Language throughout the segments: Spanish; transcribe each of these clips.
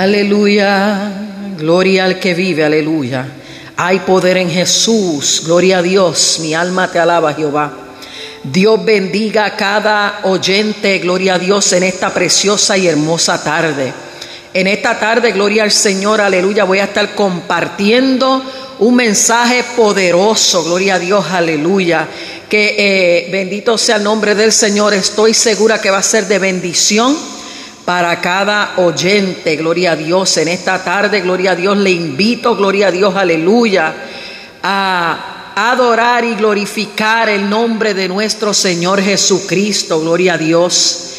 Aleluya, gloria al que vive, aleluya. Hay poder en Jesús, gloria a Dios, mi alma te alaba Jehová. Dios bendiga a cada oyente, gloria a Dios, en esta preciosa y hermosa tarde. En esta tarde, gloria al Señor, aleluya, voy a estar compartiendo un mensaje poderoso, gloria a Dios, aleluya. Que eh, bendito sea el nombre del Señor, estoy segura que va a ser de bendición para cada oyente, gloria a Dios. En esta tarde, gloria a Dios, le invito, gloria a Dios, aleluya, a adorar y glorificar el nombre de nuestro Señor Jesucristo, gloria a Dios.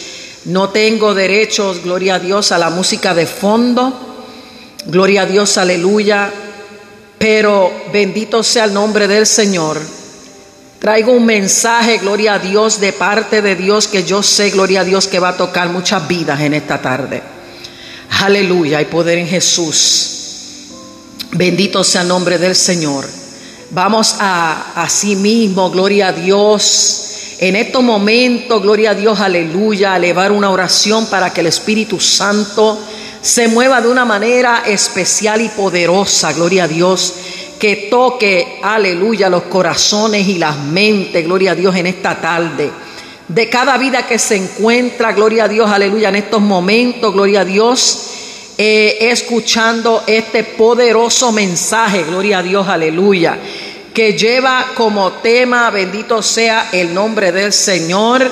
No tengo derechos, gloria a Dios, a la música de fondo, gloria a Dios, aleluya, pero bendito sea el nombre del Señor. Traigo un mensaje, gloria a Dios, de parte de Dios que yo sé, gloria a Dios, que va a tocar muchas vidas en esta tarde. Aleluya, hay poder en Jesús. Bendito sea el nombre del Señor. Vamos a, a sí mismo, gloria a Dios. En estos momentos, gloria a Dios, aleluya, a elevar una oración para que el Espíritu Santo se mueva de una manera especial y poderosa, gloria a Dios, que toque, aleluya, los corazones y las mentes, gloria a Dios, en esta tarde. De cada vida que se encuentra, gloria a Dios, aleluya, en estos momentos, gloria a Dios, eh, escuchando este poderoso mensaje, gloria a Dios, aleluya, que lleva como tema, bendito sea el nombre del Señor,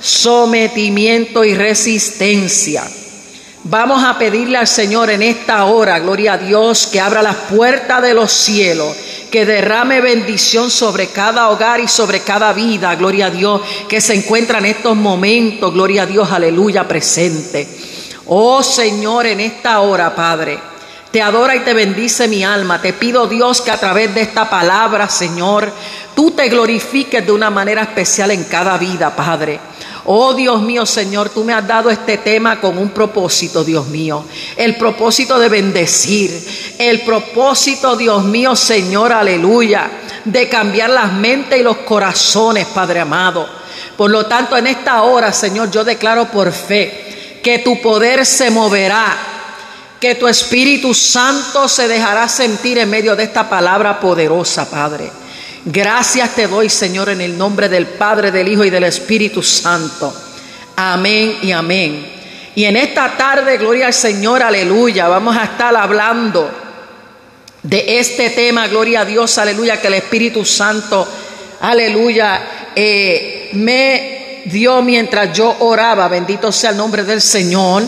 sometimiento y resistencia. Vamos a pedirle al Señor en esta hora, gloria a Dios, que abra las puertas de los cielos, que derrame bendición sobre cada hogar y sobre cada vida, gloria a Dios, que se encuentra en estos momentos, gloria a Dios, aleluya, presente. Oh Señor, en esta hora, Padre, te adora y te bendice mi alma. Te pido Dios que a través de esta palabra, Señor, tú te glorifiques de una manera especial en cada vida, Padre. Oh Dios mío, Señor, tú me has dado este tema con un propósito, Dios mío. El propósito de bendecir. El propósito, Dios mío, Señor, aleluya. De cambiar las mentes y los corazones, Padre amado. Por lo tanto, en esta hora, Señor, yo declaro por fe que tu poder se moverá. Que tu Espíritu Santo se dejará sentir en medio de esta palabra poderosa, Padre. Gracias te doy, Señor, en el nombre del Padre, del Hijo y del Espíritu Santo. Amén y amén. Y en esta tarde, gloria al Señor, aleluya, vamos a estar hablando de este tema, gloria a Dios, aleluya, que el Espíritu Santo, aleluya, eh, me dio mientras yo oraba, bendito sea el nombre del Señor.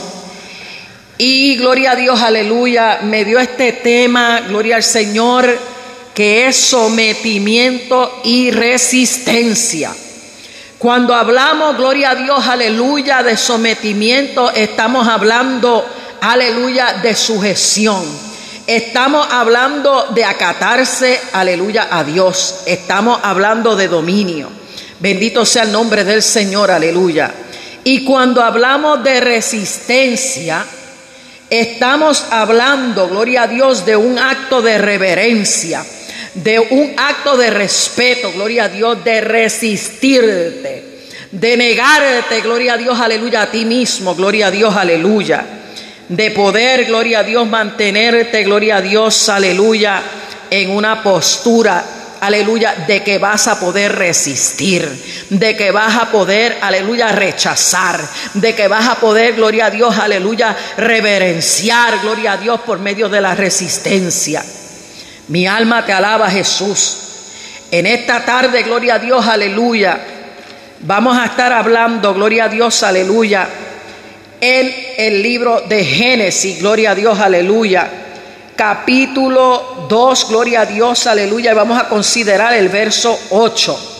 Y gloria a Dios, aleluya, me dio este tema, gloria al Señor que es sometimiento y resistencia. Cuando hablamos, gloria a Dios, aleluya, de sometimiento, estamos hablando, aleluya, de sujeción. Estamos hablando de acatarse, aleluya, a Dios. Estamos hablando de dominio. Bendito sea el nombre del Señor, aleluya. Y cuando hablamos de resistencia, estamos hablando, gloria a Dios, de un acto de reverencia de un acto de respeto, gloria a Dios, de resistirte, de negarte, gloria a Dios, aleluya, a ti mismo, gloria a Dios, aleluya, de poder, gloria a Dios, mantenerte, gloria a Dios, aleluya, en una postura, aleluya, de que vas a poder resistir, de que vas a poder, aleluya, rechazar, de que vas a poder, gloria a Dios, aleluya, reverenciar, gloria a Dios, por medio de la resistencia. Mi alma te alaba Jesús. En esta tarde, gloria a Dios, aleluya. Vamos a estar hablando, gloria a Dios, aleluya, en el libro de Génesis, gloria a Dios, aleluya. Capítulo 2, gloria a Dios, aleluya. Y vamos a considerar el verso 8.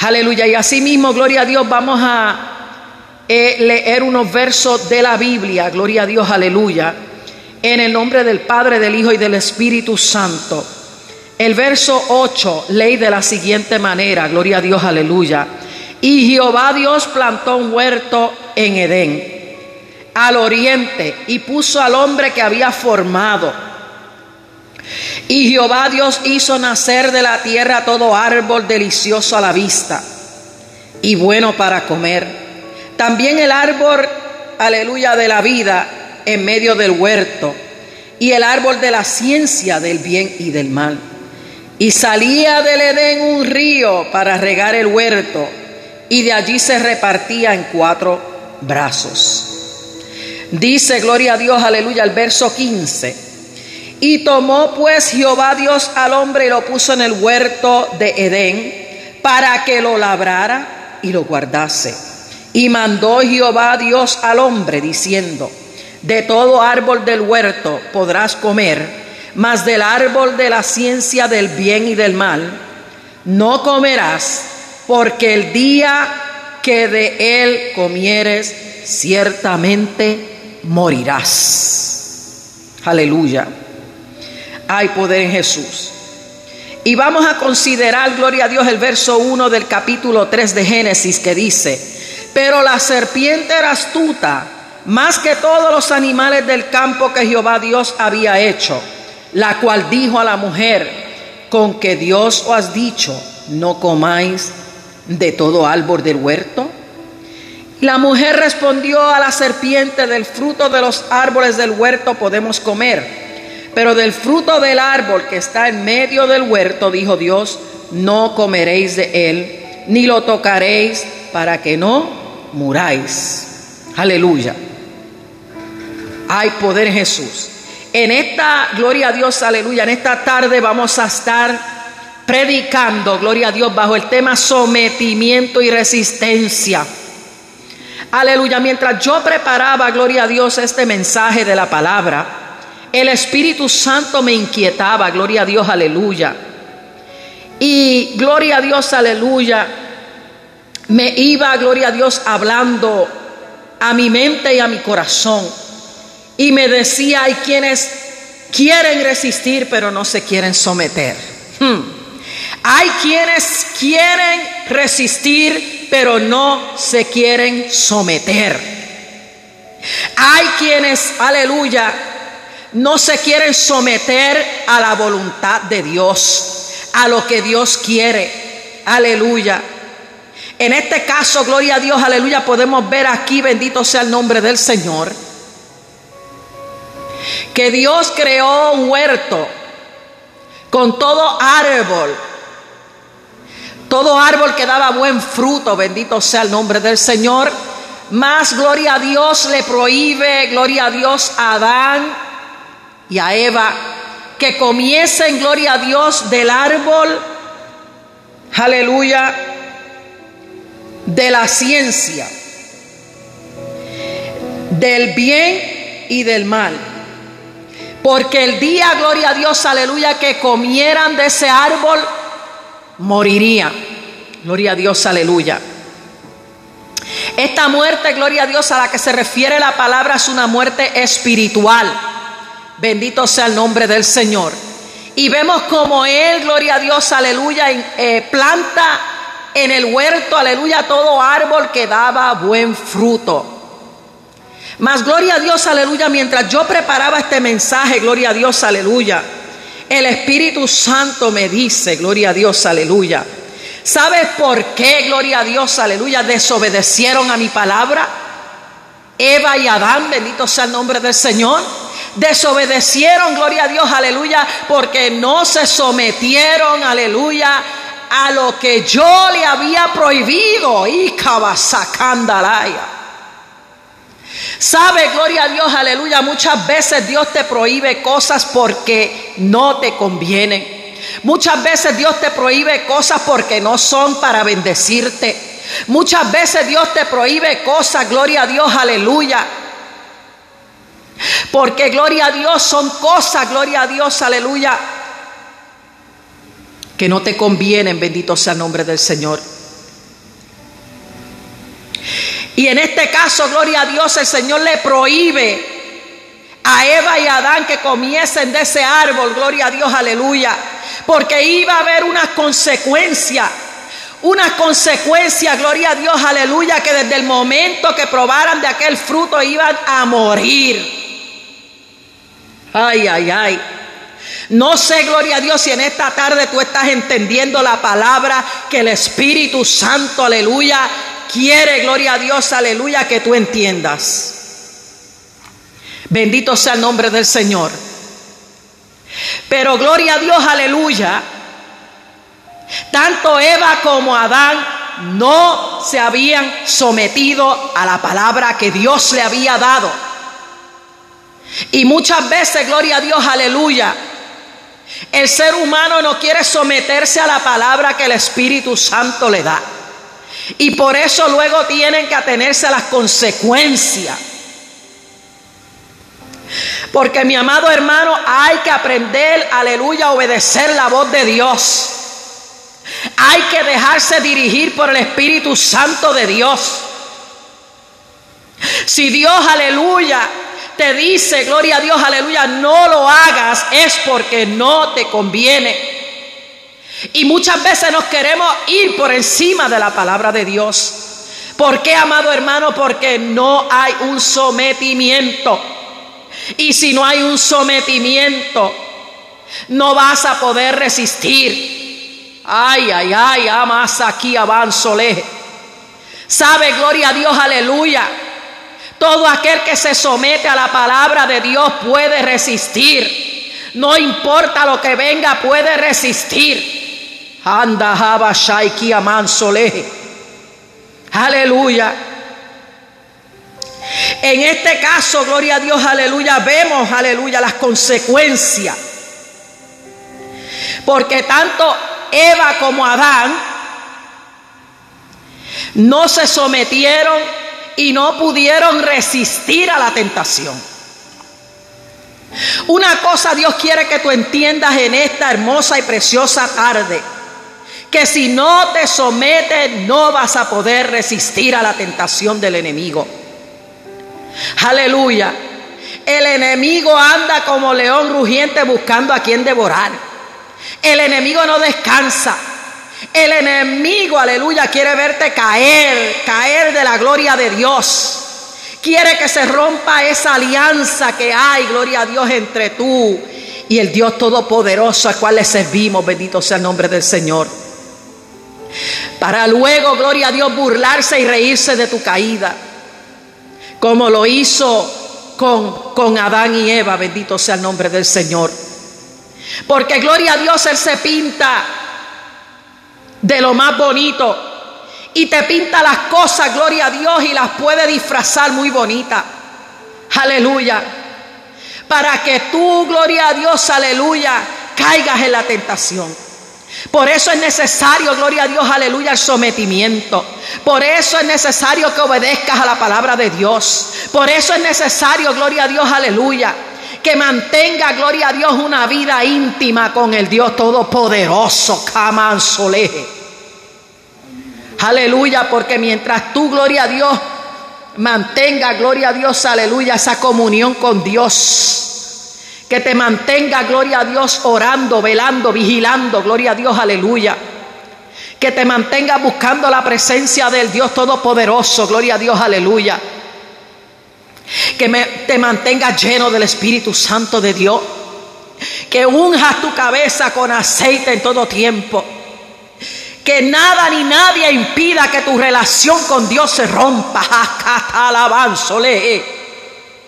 Aleluya. Y así mismo, gloria a Dios, vamos a eh, leer unos versos de la Biblia, gloria a Dios, aleluya en el nombre del Padre, del Hijo y del Espíritu Santo. El verso 8 ley de la siguiente manera, gloria a Dios, aleluya. Y Jehová Dios plantó un huerto en Edén, al oriente, y puso al hombre que había formado. Y Jehová Dios hizo nacer de la tierra todo árbol delicioso a la vista y bueno para comer. También el árbol, aleluya, de la vida en medio del huerto y el árbol de la ciencia del bien y del mal. Y salía del Edén un río para regar el huerto y de allí se repartía en cuatro brazos. Dice, gloria a Dios, aleluya, el verso 15. Y tomó pues Jehová Dios al hombre y lo puso en el huerto de Edén para que lo labrara y lo guardase. Y mandó Jehová Dios al hombre diciendo, de todo árbol del huerto podrás comer, mas del árbol de la ciencia del bien y del mal no comerás, porque el día que de él comieres, ciertamente morirás. Aleluya. Hay poder en Jesús. Y vamos a considerar, gloria a Dios, el verso 1 del capítulo 3 de Génesis que dice, pero la serpiente era astuta más que todos los animales del campo que Jehová Dios había hecho, la cual dijo a la mujer, con que Dios os ha dicho, no comáis de todo árbol del huerto. La mujer respondió a la serpiente, del fruto de los árboles del huerto podemos comer pero del fruto del árbol que está en medio del huerto, dijo Dios, no comeréis de él, ni lo tocaréis para que no muráis. Aleluya. Hay poder Jesús. En esta, gloria a Dios, aleluya, en esta tarde vamos a estar predicando, gloria a Dios, bajo el tema sometimiento y resistencia. Aleluya, mientras yo preparaba, gloria a Dios, este mensaje de la palabra, el Espíritu Santo me inquietaba, gloria a Dios, aleluya. Y gloria a Dios, aleluya, me iba, gloria a Dios, hablando a mi mente y a mi corazón. Y me decía, hay quienes quieren resistir, pero no se quieren someter. Hmm. Hay quienes quieren resistir, pero no se quieren someter. Hay quienes, aleluya, no se quieren someter a la voluntad de Dios, a lo que Dios quiere. Aleluya. En este caso, gloria a Dios, aleluya, podemos ver aquí, bendito sea el nombre del Señor, que Dios creó un huerto con todo árbol, todo árbol que daba buen fruto, bendito sea el nombre del Señor. Más gloria a Dios le prohíbe, gloria a Dios a Adán y a Eva que comiesen, gloria a Dios, del árbol, aleluya, de la ciencia, del bien y del mal. Porque el día, gloria a Dios, aleluya, que comieran de ese árbol, morirían. Gloria a Dios, aleluya. Esta muerte, gloria a Dios, a la que se refiere la palabra es una muerte espiritual. Bendito sea el nombre del Señor. Y vemos como Él, gloria a Dios, aleluya, eh, planta en el huerto, aleluya, todo árbol que daba buen fruto. Mas gloria a Dios, aleluya, mientras yo preparaba este mensaje, gloria a Dios, aleluya, el Espíritu Santo me dice, gloria a Dios, aleluya. ¿Sabes por qué, gloria a Dios, aleluya, desobedecieron a mi palabra? Eva y Adán, bendito sea el nombre del Señor. Desobedecieron, gloria a Dios, aleluya, porque no se sometieron, aleluya, a lo que yo le había prohibido. Y cabasacandalaya. Sabe, gloria a Dios, aleluya, muchas veces Dios te prohíbe cosas porque no te convienen. Muchas veces Dios te prohíbe cosas porque no son para bendecirte. Muchas veces Dios te prohíbe cosas, gloria a Dios, aleluya porque gloria a Dios son cosas, gloria a Dios, aleluya, que no te convienen, bendito sea el nombre del Señor. Y en este caso, gloria a Dios, el Señor le prohíbe a Eva y a Adán que comiesen de ese árbol, gloria a Dios, aleluya, porque iba a haber una consecuencia, una consecuencia, gloria a Dios, aleluya, que desde el momento que probaran de aquel fruto iban a morir. Ay, ay, ay. No sé, gloria a Dios, si en esta tarde tú estás entendiendo la palabra que el Espíritu Santo, aleluya, quiere, gloria a Dios, aleluya, que tú entiendas. Bendito sea el nombre del Señor. Pero gloria a Dios, aleluya. Tanto Eva como Adán no se habían sometido a la palabra que Dios le había dado. Y muchas veces, gloria a Dios, aleluya, el ser humano no quiere someterse a la palabra que el Espíritu Santo le da. Y por eso luego tienen que atenerse a las consecuencias. Porque mi amado hermano, hay que aprender, aleluya, a obedecer la voz de Dios. Hay que dejarse dirigir por el Espíritu Santo de Dios. Si Dios, aleluya, te dice, gloria a Dios, aleluya, no lo hagas, es porque no te conviene. Y muchas veces nos queremos ir por encima de la palabra de Dios. ¿Por qué, amado hermano? Porque no hay un sometimiento. Y si no hay un sometimiento, no vas a poder resistir. Ay, ay, ay, amas aquí avanzole. Sabe, gloria a Dios, aleluya. Todo aquel que se somete a la palabra de Dios puede resistir. No importa lo que venga, puede resistir. Anda, Jaba, Shaiki, Amansole. Aleluya. En este caso, gloria a Dios, aleluya, vemos, aleluya, las consecuencias. Porque tanto Eva como Adán no se sometieron y no pudieron resistir a la tentación. Una cosa Dios quiere que tú entiendas en esta hermosa y preciosa tarde, que si no te sometes no vas a poder resistir a la tentación del enemigo. Aleluya. El enemigo anda como león rugiente buscando a quien devorar. El enemigo no descansa. El enemigo, aleluya, quiere verte caer, caer de la gloria de Dios. Quiere que se rompa esa alianza que hay, gloria a Dios, entre tú y el Dios Todopoderoso al cual le servimos. Bendito sea el nombre del Señor. Para luego, gloria a Dios, burlarse y reírse de tu caída como lo hizo con, con Adán y Eva, bendito sea el nombre del Señor. Porque gloria a Dios, Él se pinta de lo más bonito y te pinta las cosas, gloria a Dios, y las puede disfrazar muy bonita. Aleluya. Para que tú, gloria a Dios, aleluya, caigas en la tentación. Por eso es necesario, gloria a Dios, aleluya, el sometimiento. Por eso es necesario que obedezcas a la palabra de Dios. Por eso es necesario, gloria a Dios, aleluya, que mantenga, gloria a Dios, una vida íntima con el Dios Todopoderoso, Soleje. Aleluya, porque mientras tú, gloria a Dios, mantenga, gloria a Dios, aleluya, esa comunión con Dios que te mantenga, gloria a Dios, orando, velando, vigilando, gloria a Dios, aleluya. Que te mantenga buscando la presencia del Dios Todopoderoso, gloria a Dios, aleluya. Que te mantenga lleno del Espíritu Santo de Dios. Que unjas tu cabeza con aceite en todo tiempo. Que nada ni nadie impida que tu relación con Dios se rompa. Alabanzole.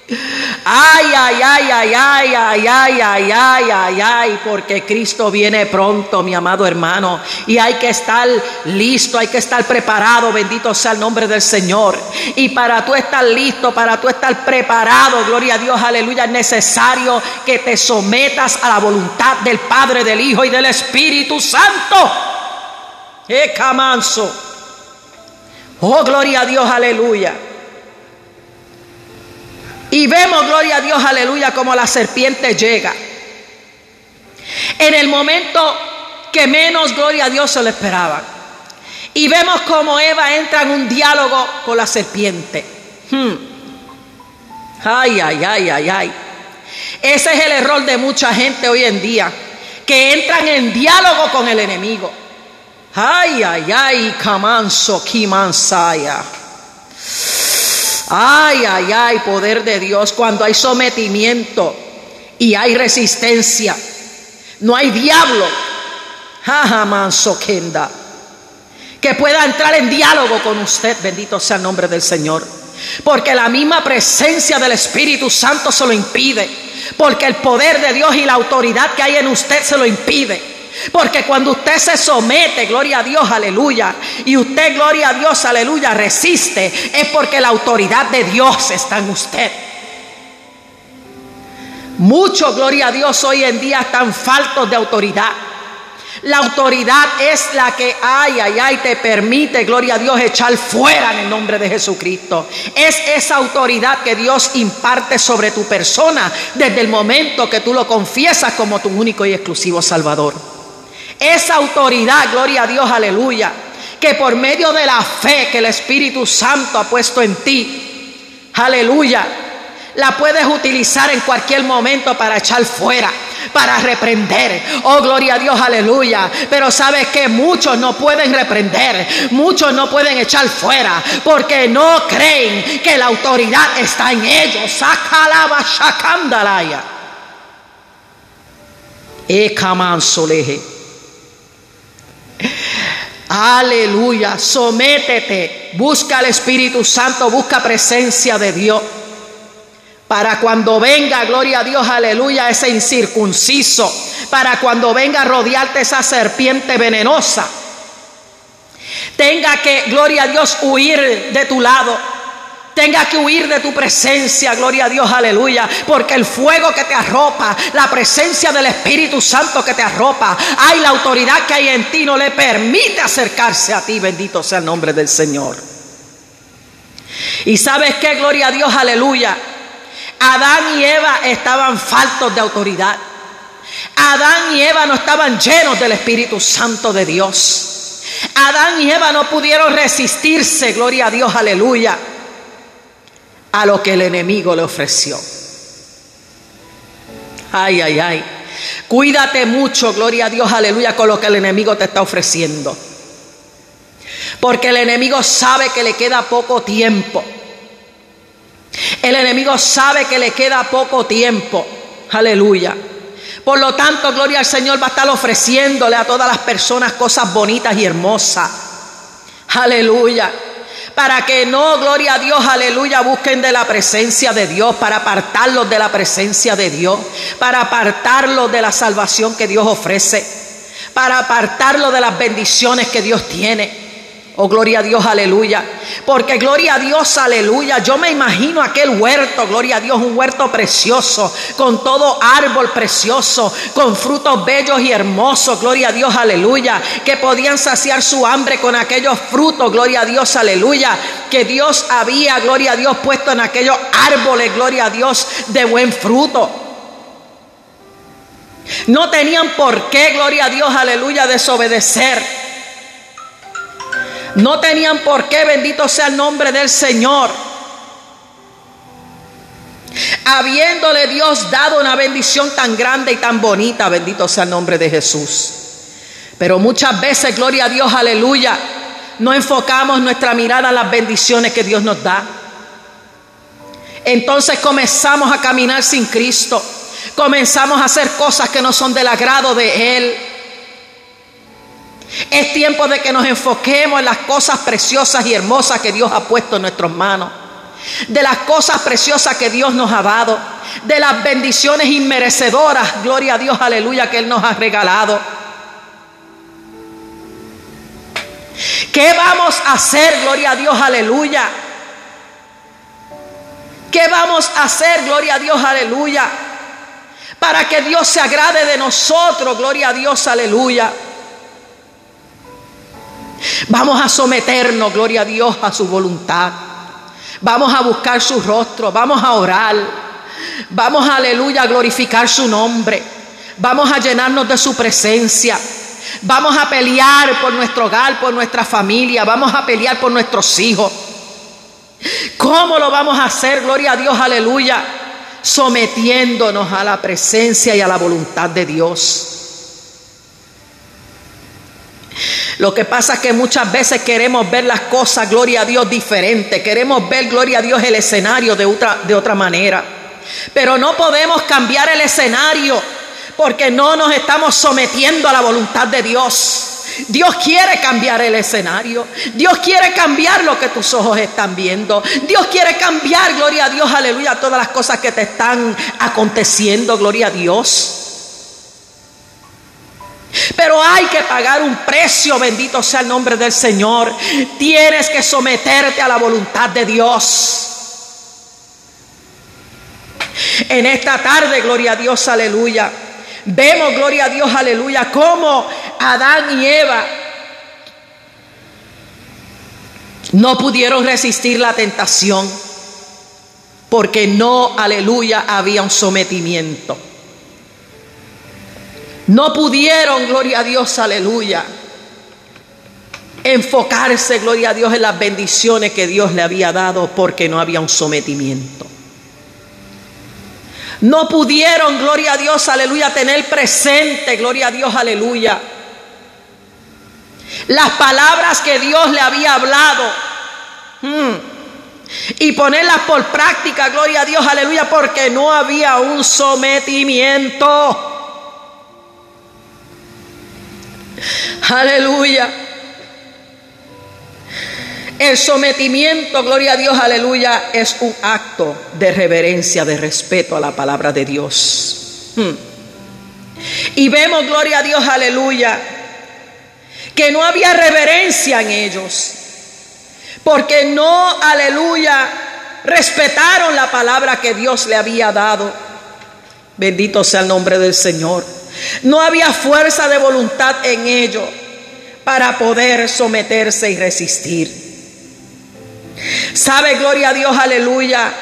Ay, ay, ay, ay, ay, ay, ay, ay, ay, ay, ay, porque Cristo viene pronto, mi amado hermano, y hay que estar listo, hay que estar preparado, bendito sea el nombre del Señor. Y para tú estar listo, para tú estar preparado, gloria a Dios, aleluya, es necesario que te sometas a la voluntad del Padre, del Hijo y del Espíritu Santo. ¡Eh, camanso! Oh, gloria a Dios, aleluya. Y vemos, gloria a Dios, aleluya, como la serpiente llega. En el momento que menos, gloria a Dios, se lo esperaban. Y vemos como Eva entra en un diálogo con la serpiente. Hmm. Ay, ay, ay, ay, ay. Ese es el error de mucha gente hoy en día, que entran en diálogo con el enemigo. Ay, ay, ay, camanso, kimansaya. Ay, ay, ay, poder de Dios, cuando hay sometimiento y hay resistencia, no hay diablo, que pueda entrar en diálogo con usted, bendito sea el nombre del Señor. Porque la misma presencia del Espíritu Santo se lo impide. Porque el poder de Dios y la autoridad que hay en usted se lo impide. Porque cuando usted se somete, gloria a Dios, aleluya, y usted, gloria a Dios, aleluya, resiste, es porque la autoridad de Dios está en usted. Muchos, gloria a Dios, hoy en día están faltos de autoridad. La autoridad es la que, ay, ay, ay, te permite, gloria a Dios, echar fuera en el nombre de Jesucristo. Es esa autoridad que Dios imparte sobre tu persona desde el momento que tú lo confiesas como tu único y exclusivo Salvador. Esa autoridad, gloria a Dios, aleluya, que por medio de la fe que el Espíritu Santo ha puesto en ti, aleluya, la puedes utilizar en cualquier momento para echar fuera, para reprender. Oh, gloria a Dios, aleluya. Pero sabes que muchos no pueden reprender, muchos no pueden echar fuera, porque no creen que la autoridad está en ellos. Sacalaba shakandalaya. Ekamansoleje. Aleluya, sométete, busca al Espíritu Santo, busca presencia de Dios. Para cuando venga, gloria a Dios, aleluya, ese incircunciso. Para cuando venga a rodearte esa serpiente venenosa. Tenga que, gloria a Dios, huir de tu lado. Tenga que huir de tu presencia, gloria a Dios, aleluya. Porque el fuego que te arropa, la presencia del Espíritu Santo que te arropa, hay la autoridad que hay en ti, no le permite acercarse a ti. Bendito sea el nombre del Señor. Y sabes qué, gloria a Dios, aleluya. Adán y Eva estaban faltos de autoridad. Adán y Eva no estaban llenos del Espíritu Santo de Dios. Adán y Eva no pudieron resistirse, gloria a Dios, aleluya, a lo que el enemigo le ofreció. Ay, ay, ay. Cuídate mucho, gloria a Dios, aleluya, con lo que el enemigo te está ofreciendo. Porque el enemigo sabe que le queda poco tiempo. El enemigo sabe que le queda poco tiempo. Aleluya. Por lo tanto, gloria al Señor va a estar ofreciéndole a todas las personas cosas bonitas y hermosas. Aleluya. Para que no, gloria a Dios, aleluya, busquen de la presencia de Dios, para apartarlos de la presencia de Dios, para apartarlos de la salvación que Dios ofrece, para apartarlos de las bendiciones que Dios tiene. Oh, gloria a Dios, aleluya. Porque gloria a Dios, aleluya. Yo me imagino aquel huerto, gloria a Dios, un huerto precioso, con todo árbol precioso, con frutos bellos y hermosos, gloria a Dios, aleluya. Que podían saciar su hambre con aquellos frutos, gloria a Dios, aleluya. Que Dios había, gloria a Dios, puesto en aquellos árboles, gloria a Dios, de buen fruto. No tenían por qué, gloria a Dios, aleluya, desobedecer. No tenían por qué, bendito sea el nombre del Señor. Habiéndole Dios dado una bendición tan grande y tan bonita, bendito sea el nombre de Jesús. Pero muchas veces, gloria a Dios, aleluya, no enfocamos nuestra mirada en las bendiciones que Dios nos da. Entonces comenzamos a caminar sin Cristo. Comenzamos a hacer cosas que no son del agrado de Él. Es tiempo de que nos enfoquemos en las cosas preciosas y hermosas que Dios ha puesto en nuestras manos. De las cosas preciosas que Dios nos ha dado. De las bendiciones inmerecedoras, gloria a Dios, aleluya, que Él nos ha regalado. ¿Qué vamos a hacer, gloria a Dios, aleluya? ¿Qué vamos a hacer, gloria a Dios, aleluya? Para que Dios se agrade de nosotros, gloria a Dios, aleluya. Vamos a someternos, gloria a Dios, a su voluntad. Vamos a buscar su rostro, vamos a orar. Vamos, aleluya, a glorificar su nombre. Vamos a llenarnos de su presencia. Vamos a pelear por nuestro hogar, por nuestra familia. Vamos a pelear por nuestros hijos. ¿Cómo lo vamos a hacer? Gloria a Dios, aleluya. Sometiéndonos a la presencia y a la voluntad de Dios. Lo que pasa es que muchas veces queremos ver las cosas, gloria a Dios, diferente. Queremos ver, gloria a Dios, el escenario de otra, de otra manera. Pero no podemos cambiar el escenario porque no nos estamos sometiendo a la voluntad de Dios. Dios quiere cambiar el escenario. Dios quiere cambiar lo que tus ojos están viendo. Dios quiere cambiar, gloria a Dios, aleluya, todas las cosas que te están aconteciendo, gloria a Dios. Pero hay que pagar un precio, bendito sea el nombre del Señor. Tienes que someterte a la voluntad de Dios. En esta tarde, gloria a Dios, aleluya. Vemos, gloria a Dios, aleluya, cómo Adán y Eva no pudieron resistir la tentación porque no, aleluya, había un sometimiento. No pudieron, gloria a Dios, aleluya, enfocarse, gloria a Dios, en las bendiciones que Dios le había dado porque no había un sometimiento. No pudieron, gloria a Dios, aleluya, tener presente, gloria a Dios, aleluya. Las palabras que Dios le había hablado. Hmm, y ponerlas por práctica, gloria a Dios, aleluya, porque no había un sometimiento. Aleluya. El sometimiento, gloria a Dios, aleluya, es un acto de reverencia, de respeto a la palabra de Dios. Hmm. Y vemos, gloria a Dios, aleluya, que no había reverencia en ellos, porque no, aleluya, respetaron la palabra que Dios le había dado. Bendito sea el nombre del Señor. No había fuerza de voluntad en ellos para poder someterse y resistir. ¿Sabe, gloria a Dios, aleluya?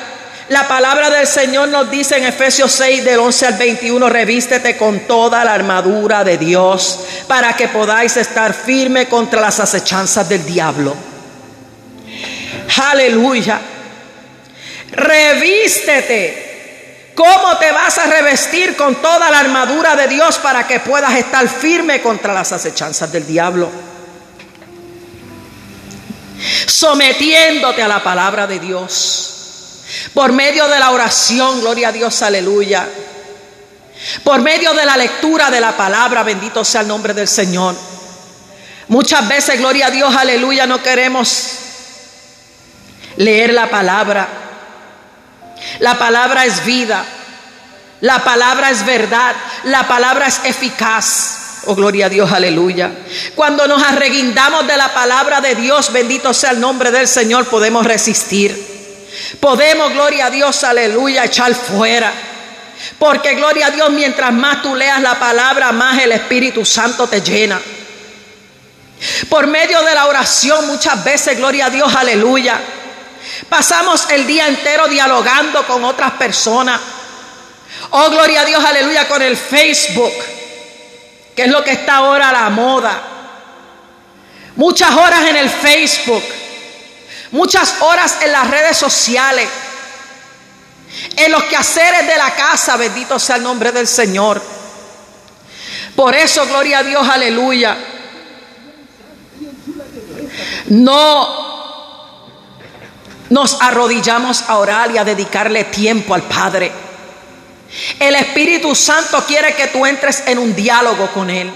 La palabra del Señor nos dice en Efesios 6 del 11 al 21, revístete con toda la armadura de Dios para que podáis estar firme contra las acechanzas del diablo. Aleluya. Revístete. ¿Cómo te vas a revestir con toda la armadura de Dios para que puedas estar firme contra las acechanzas del diablo? sometiéndote a la palabra de Dios. Por medio de la oración, gloria a Dios, aleluya. Por medio de la lectura de la palabra, bendito sea el nombre del Señor. Muchas veces, gloria a Dios, aleluya, no queremos leer la palabra. La palabra es vida. La palabra es verdad. La palabra es eficaz. Oh, gloria a Dios, aleluya. Cuando nos arreguindamos de la palabra de Dios, bendito sea el nombre del Señor, podemos resistir. Podemos, gloria a Dios, aleluya, echar fuera. Porque, gloria a Dios, mientras más tú leas la palabra, más el Espíritu Santo te llena. Por medio de la oración, muchas veces, gloria a Dios, aleluya. Pasamos el día entero dialogando con otras personas. Oh, gloria a Dios, aleluya, con el Facebook que es lo que está ahora a la moda. Muchas horas en el Facebook, muchas horas en las redes sociales, en los quehaceres de la casa, bendito sea el nombre del Señor. Por eso, gloria a Dios, aleluya. No nos arrodillamos a orar y a dedicarle tiempo al Padre. El Espíritu Santo quiere que tú entres en un diálogo con Él.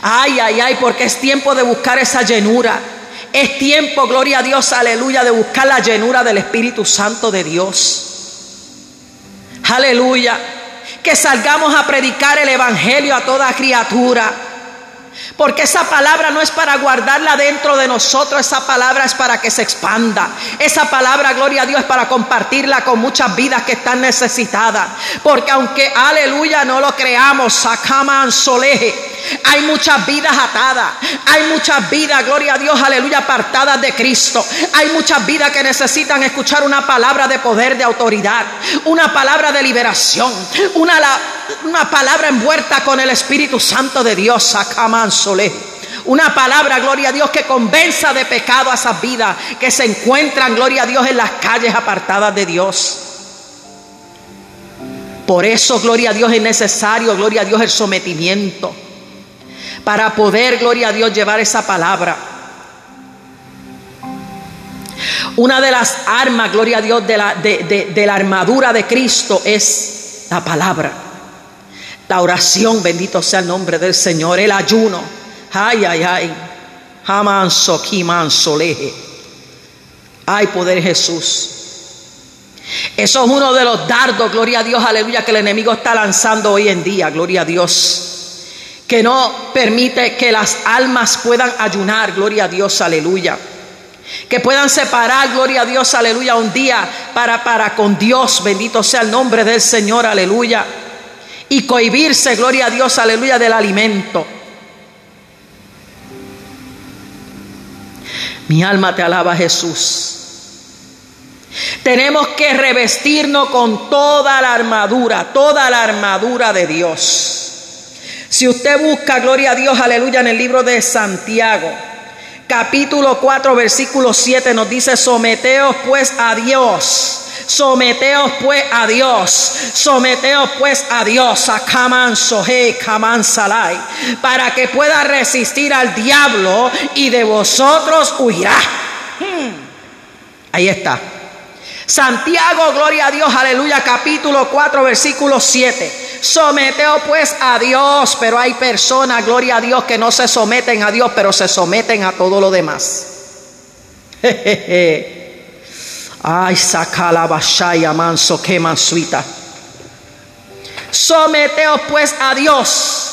Ay, ay, ay, porque es tiempo de buscar esa llenura. Es tiempo, gloria a Dios, aleluya, de buscar la llenura del Espíritu Santo de Dios. Aleluya. Que salgamos a predicar el Evangelio a toda criatura. Porque esa palabra no es para guardarla dentro de nosotros, esa palabra es para que se expanda. Esa palabra, gloria a Dios, es para compartirla con muchas vidas que están necesitadas. Porque aunque, aleluya, no lo creamos, sacaman soleje, hay muchas vidas atadas, hay muchas vidas, gloria a Dios, aleluya, apartadas de Cristo. Hay muchas vidas que necesitan escuchar una palabra de poder, de autoridad, una palabra de liberación, una, una palabra envuelta con el Espíritu Santo de Dios, sacaman una palabra, gloria a Dios, que convenza de pecado a esas vidas que se encuentran, gloria a Dios, en las calles apartadas de Dios. Por eso, gloria a Dios, es necesario, gloria a Dios, el sometimiento. Para poder, gloria a Dios, llevar esa palabra. Una de las armas, gloria a Dios, de la, de la armadura de Cristo es la palabra. La oración, bendito sea el nombre del Señor, el ayuno. Ay, ay, ay. Jamanso, kimanso, leje. Ay, poder Jesús. Eso es uno de los dardos, gloria a Dios, aleluya, que el enemigo está lanzando hoy en día, gloria a Dios. Que no permite que las almas puedan ayunar, gloria a Dios, aleluya. Que puedan separar, gloria a Dios, aleluya, un día para, para con Dios, bendito sea el nombre del Señor, aleluya. Y cohibirse, gloria a Dios, aleluya, del alimento. Mi alma te alaba, Jesús. Tenemos que revestirnos con toda la armadura, toda la armadura de Dios. Si usted busca, gloria a Dios, aleluya, en el libro de Santiago, capítulo 4, versículo 7 nos dice, someteos pues a Dios. Someteos pues a Dios, someteos pues a Dios, a Kaman Kaman Salai, para que pueda resistir al diablo y de vosotros huirá. Hmm. Ahí está. Santiago, gloria a Dios, aleluya, capítulo 4, versículo 7. Someteo pues a Dios, pero hay personas, gloria a Dios, que no se someten a Dios, pero se someten a todo lo demás. Ay, saca la bashaya manso que mansuita. Someteos pues a Dios.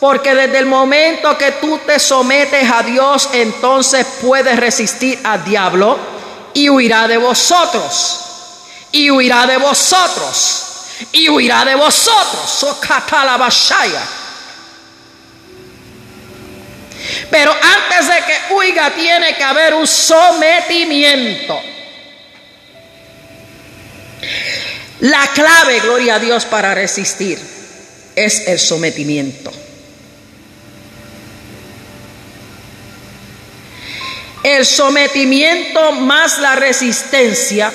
Porque desde el momento que tú te sometes a Dios, entonces puedes resistir al diablo y huirá de vosotros. Y huirá de vosotros. Y huirá de vosotros. Pero antes de que huiga tiene que haber un sometimiento. La clave, gloria a Dios, para resistir es el sometimiento. El sometimiento más la resistencia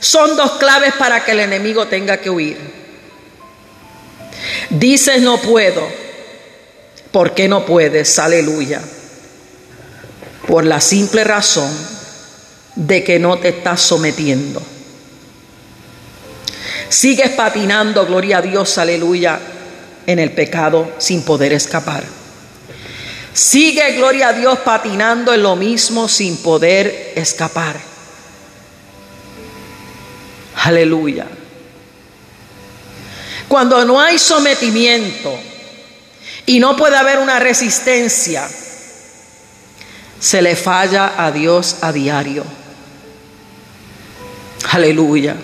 son dos claves para que el enemigo tenga que huir. Dices no puedo. ¿Por qué no puedes? Aleluya. Por la simple razón de que no te estás sometiendo. Sigues patinando, gloria a Dios, aleluya, en el pecado sin poder escapar. Sigue, gloria a Dios, patinando en lo mismo sin poder escapar. Aleluya. Cuando no hay sometimiento y no puede haber una resistencia, se le falla a Dios a diario. Aleluya.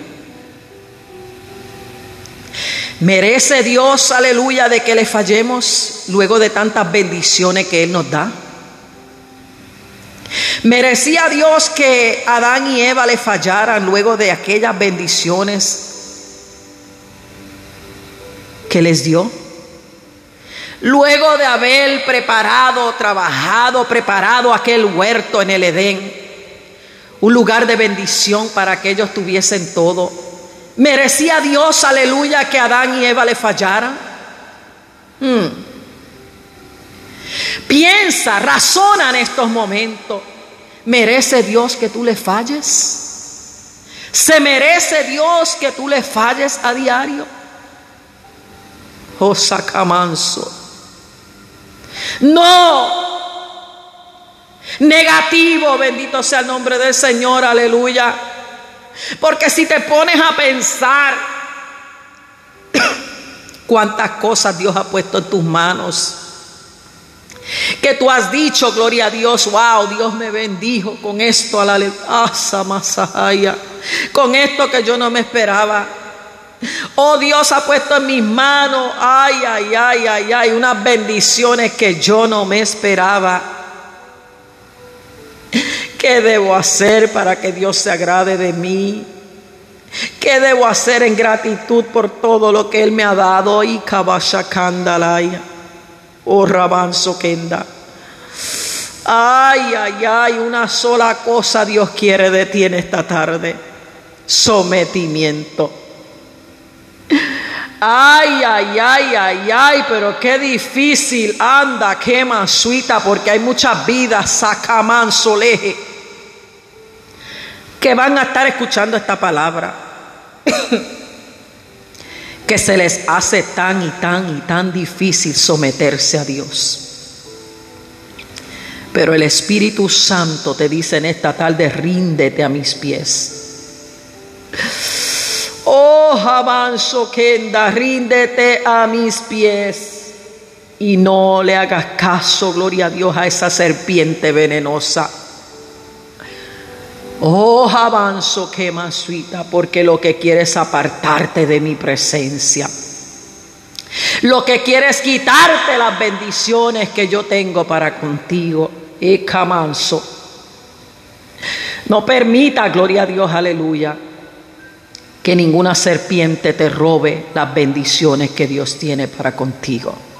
¿Merece Dios, aleluya, de que le fallemos luego de tantas bendiciones que Él nos da? ¿Merecía Dios que Adán y Eva le fallaran luego de aquellas bendiciones que les dio? Luego de haber preparado, trabajado, preparado aquel huerto en el Edén, un lugar de bendición para que ellos tuviesen todo ¿Merecía Dios, aleluya, que Adán y Eva le fallaran? Hmm. Piensa, razona en estos momentos. ¿Merece Dios que tú le falles? ¿Se merece Dios que tú le falles a diario? Oh, sacamanso. No. Negativo, bendito sea el nombre del Señor, aleluya. Porque si te pones a pensar cuántas cosas Dios ha puesto en tus manos, que tú has dicho, gloria a Dios, wow, Dios me bendijo con esto a la masaya, con esto que yo no me esperaba. Oh Dios ha puesto en mis manos, ay, ay, ay, ay, ay, unas bendiciones que yo no me esperaba. ¿Qué debo hacer para que Dios se agrade de mí? ¿Qué debo hacer en gratitud por todo lo que Él me ha dado? Y kabashakandalaya. Oh rabanzo kenda. Ay, ay, ay, una sola cosa Dios quiere de ti en esta tarde. Sometimiento. Ay, ay, ay, ay, ay, pero qué difícil anda, qué mansuita, porque hay muchas vidas, sacaman soleje que van a estar escuchando esta palabra, que se les hace tan y tan y tan difícil someterse a Dios. Pero el Espíritu Santo te dice en esta tarde, ríndete a mis pies. Oh, avanzo, Kenda, ríndete a mis pies. Y no le hagas caso, gloria a Dios, a esa serpiente venenosa. Oh, avanzo, que suita, porque lo que quieres es apartarte de mi presencia. Lo que quiere es quitarte las bendiciones que yo tengo para contigo. Y. No permita, gloria a Dios, aleluya, que ninguna serpiente te robe las bendiciones que Dios tiene para contigo.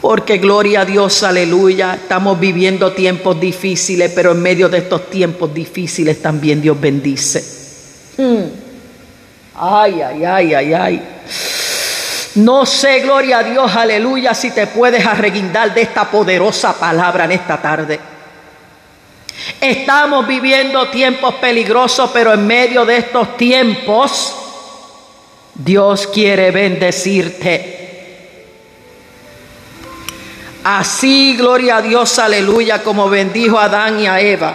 Porque gloria a Dios, aleluya, estamos viviendo tiempos difíciles, pero en medio de estos tiempos difíciles también Dios bendice. Hmm. Ay, ay, ay, ay, ay. No sé, gloria a Dios, aleluya, si te puedes arreguindar de esta poderosa palabra en esta tarde. Estamos viviendo tiempos peligrosos, pero en medio de estos tiempos, Dios quiere bendecirte. Así, gloria a Dios, aleluya, como bendijo a Adán y a Eva.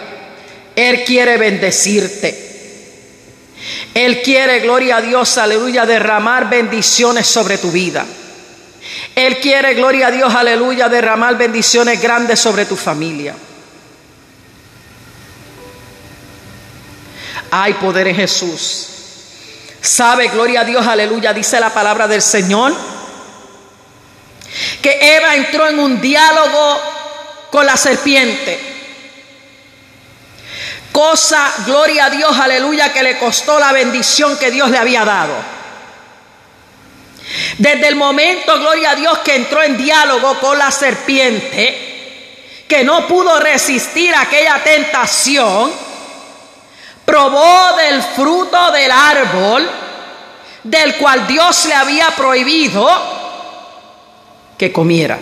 Él quiere bendecirte. Él quiere, gloria a Dios, aleluya, derramar bendiciones sobre tu vida. Él quiere, gloria a Dios, aleluya, derramar bendiciones grandes sobre tu familia. Hay poder en Jesús. Sabe, gloria a Dios, aleluya, dice la palabra del Señor, que Eva entró en un diálogo con la serpiente. Cosa, gloria a Dios, aleluya, que le costó la bendición que Dios le había dado. Desde el momento, gloria a Dios, que entró en diálogo con la serpiente, que no pudo resistir aquella tentación, probó del fruto del árbol del cual Dios le había prohibido que comiera.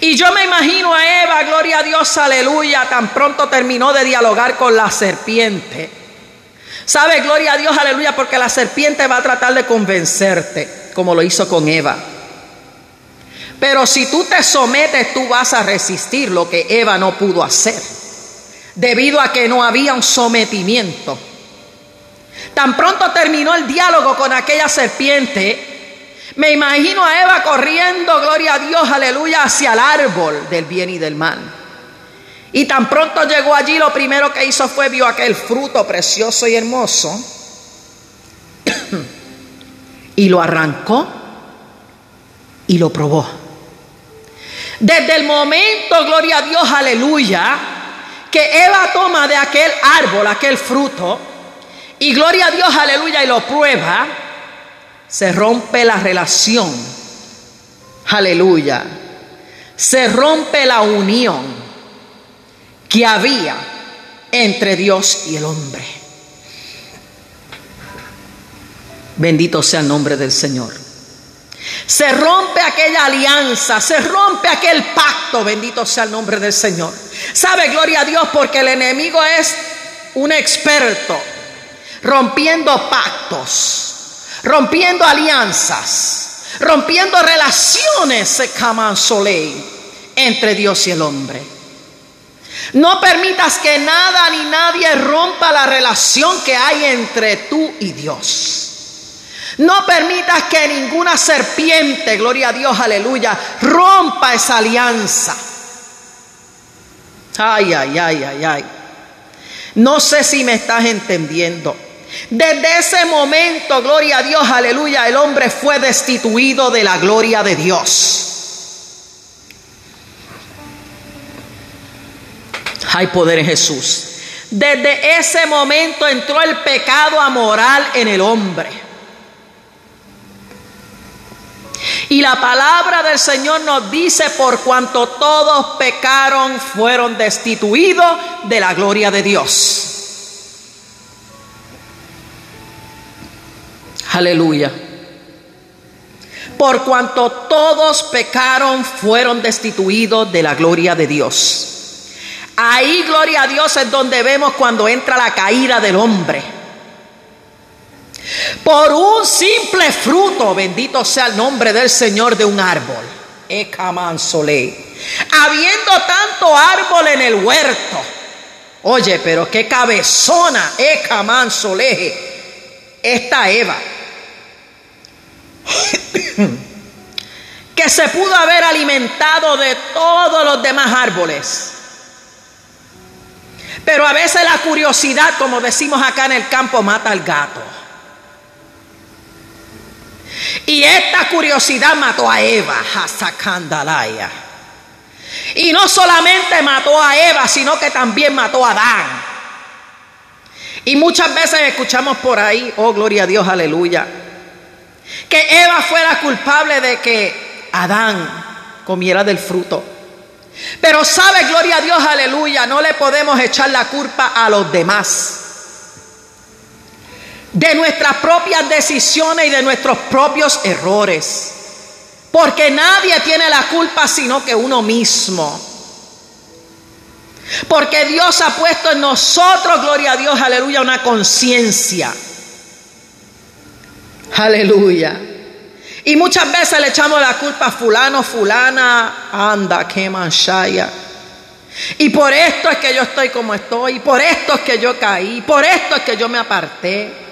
Y yo me imagino a Eva, gloria a Dios, aleluya, tan pronto terminó de dialogar con la serpiente. ¿Sabe, gloria a Dios, aleluya? Porque la serpiente va a tratar de convencerte, como lo hizo con Eva. Pero si tú te sometes, tú vas a resistir lo que Eva no pudo hacer, debido a que no había un sometimiento. Tan pronto terminó el diálogo con aquella serpiente, me imagino a Eva corriendo, gloria a Dios, aleluya, hacia el árbol del bien y del mal. Y tan pronto llegó allí, lo primero que hizo fue vio aquel fruto precioso y hermoso y lo arrancó y lo probó. Desde el momento, gloria a Dios, aleluya, que Eva toma de aquel árbol, aquel fruto, y gloria a Dios, aleluya, y lo prueba, se rompe la relación. Aleluya. Se rompe la unión que había entre Dios y el hombre. Bendito sea el nombre del Señor. Se rompe aquella alianza, se rompe aquel pacto, bendito sea el nombre del Señor. ¿Sabe, gloria a Dios? Porque el enemigo es un experto rompiendo pactos rompiendo alianzas, rompiendo relaciones, entre Dios y el hombre. No permitas que nada ni nadie rompa la relación que hay entre tú y Dios. No permitas que ninguna serpiente, gloria a Dios, aleluya, rompa esa alianza. Ay, ay, ay, ay, ay. No sé si me estás entendiendo. Desde ese momento, gloria a Dios, aleluya, el hombre fue destituido de la gloria de Dios. Hay poder en Jesús. Desde ese momento entró el pecado amoral en el hombre. Y la palabra del Señor nos dice, por cuanto todos pecaron, fueron destituidos de la gloria de Dios. Aleluya. Por cuanto todos pecaron, fueron destituidos de la gloria de Dios. Ahí, gloria a Dios, es donde vemos cuando entra la caída del hombre. Por un simple fruto, bendito sea el nombre del Señor de un árbol. Ecamansole. Habiendo tanto árbol en el huerto. Oye, pero qué cabezona, Ecamansole. Esta Eva. que se pudo haber alimentado de todos los demás árboles. Pero a veces la curiosidad, como decimos acá en el campo, mata al gato. Y esta curiosidad mató a Eva, Hasakandalaya. Y no solamente mató a Eva, sino que también mató a Adán. Y muchas veces escuchamos por ahí, oh gloria a Dios, aleluya, que Eva fue la culpable de que Adán comiera del fruto. Pero sabe, gloria a Dios, aleluya, no le podemos echar la culpa a los demás de nuestras propias decisiones y de nuestros propios errores. Porque nadie tiene la culpa sino que uno mismo. Porque Dios ha puesto en nosotros, gloria a Dios, aleluya, una conciencia. Aleluya. Y muchas veces le echamos la culpa a fulano, fulana, anda, que manchaya. Y por esto es que yo estoy como estoy, por esto es que yo caí, por esto es que yo me aparté.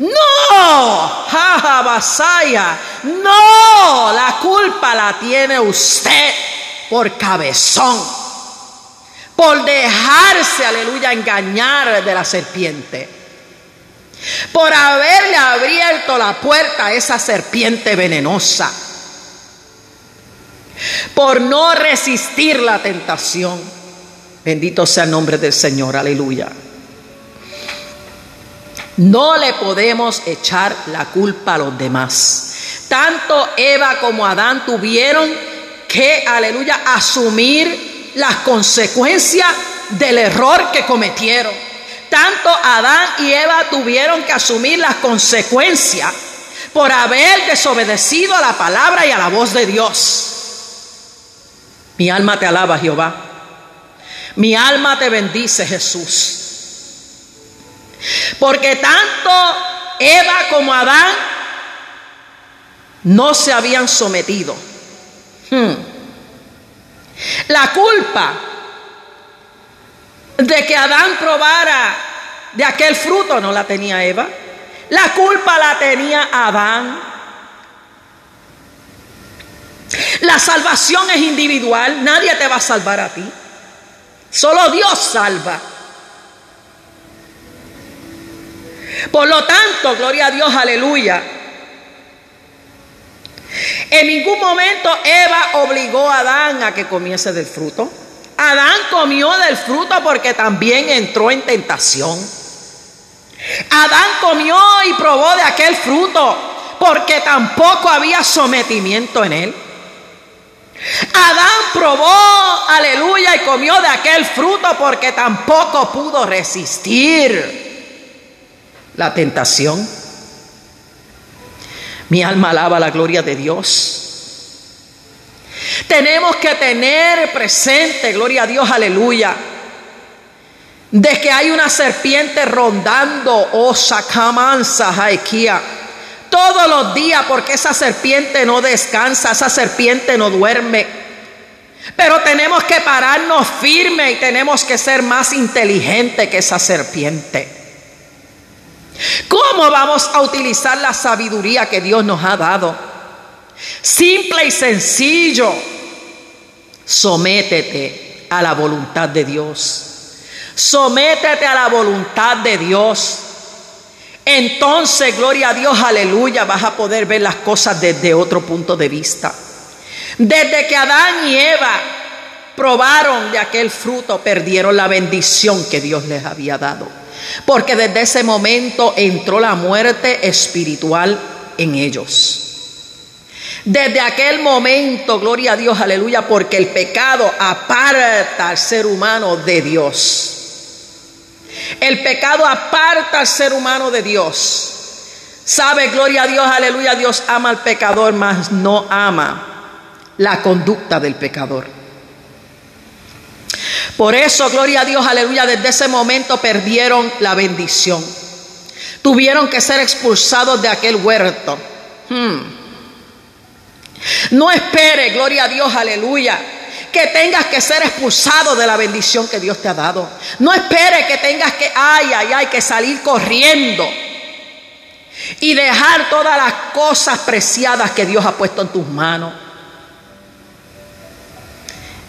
No, jaja, basaya, no, la culpa la tiene usted por cabezón, por dejarse, aleluya, engañar de la serpiente, por haberle abierto la puerta a esa serpiente venenosa, por no resistir la tentación. Bendito sea el nombre del Señor, aleluya. No le podemos echar la culpa a los demás. Tanto Eva como Adán tuvieron que, aleluya, asumir las consecuencias del error que cometieron. Tanto Adán y Eva tuvieron que asumir las consecuencias por haber desobedecido a la palabra y a la voz de Dios. Mi alma te alaba, Jehová. Mi alma te bendice, Jesús. Porque tanto Eva como Adán no se habían sometido. Hmm. La culpa de que Adán probara de aquel fruto no la tenía Eva. La culpa la tenía Adán. La salvación es individual, nadie te va a salvar a ti. Solo Dios salva. Por lo tanto, gloria a Dios, aleluya. En ningún momento Eva obligó a Adán a que comiese del fruto. Adán comió del fruto porque también entró en tentación. Adán comió y probó de aquel fruto porque tampoco había sometimiento en él. Adán probó, aleluya, y comió de aquel fruto porque tampoco pudo resistir la tentación. Mi alma alaba la gloria de Dios. Tenemos que tener presente, gloria a Dios, aleluya, de que hay una serpiente rondando, oh sacamansa, jaikia, todos los días, porque esa serpiente no descansa, esa serpiente no duerme. Pero tenemos que pararnos firme y tenemos que ser más inteligentes que esa serpiente. ¿Cómo vamos a utilizar la sabiduría que Dios nos ha dado? Simple y sencillo. Sométete a la voluntad de Dios. Sométete a la voluntad de Dios. Entonces, gloria a Dios, aleluya, vas a poder ver las cosas desde otro punto de vista. Desde que Adán y Eva probaron de aquel fruto, perdieron la bendición que Dios les había dado. Porque desde ese momento entró la muerte espiritual en ellos. Desde aquel momento, gloria a Dios, aleluya, porque el pecado aparta al ser humano de Dios. El pecado aparta al ser humano de Dios. Sabe, gloria a Dios, aleluya, Dios ama al pecador, mas no ama la conducta del pecador. Por eso, gloria a Dios, aleluya, desde ese momento perdieron la bendición. Tuvieron que ser expulsados de aquel huerto. Hmm. No espere, gloria a Dios, aleluya, que tengas que ser expulsado de la bendición que Dios te ha dado. No espere que tengas que, ay, ay, ay, que salir corriendo y dejar todas las cosas preciadas que Dios ha puesto en tus manos.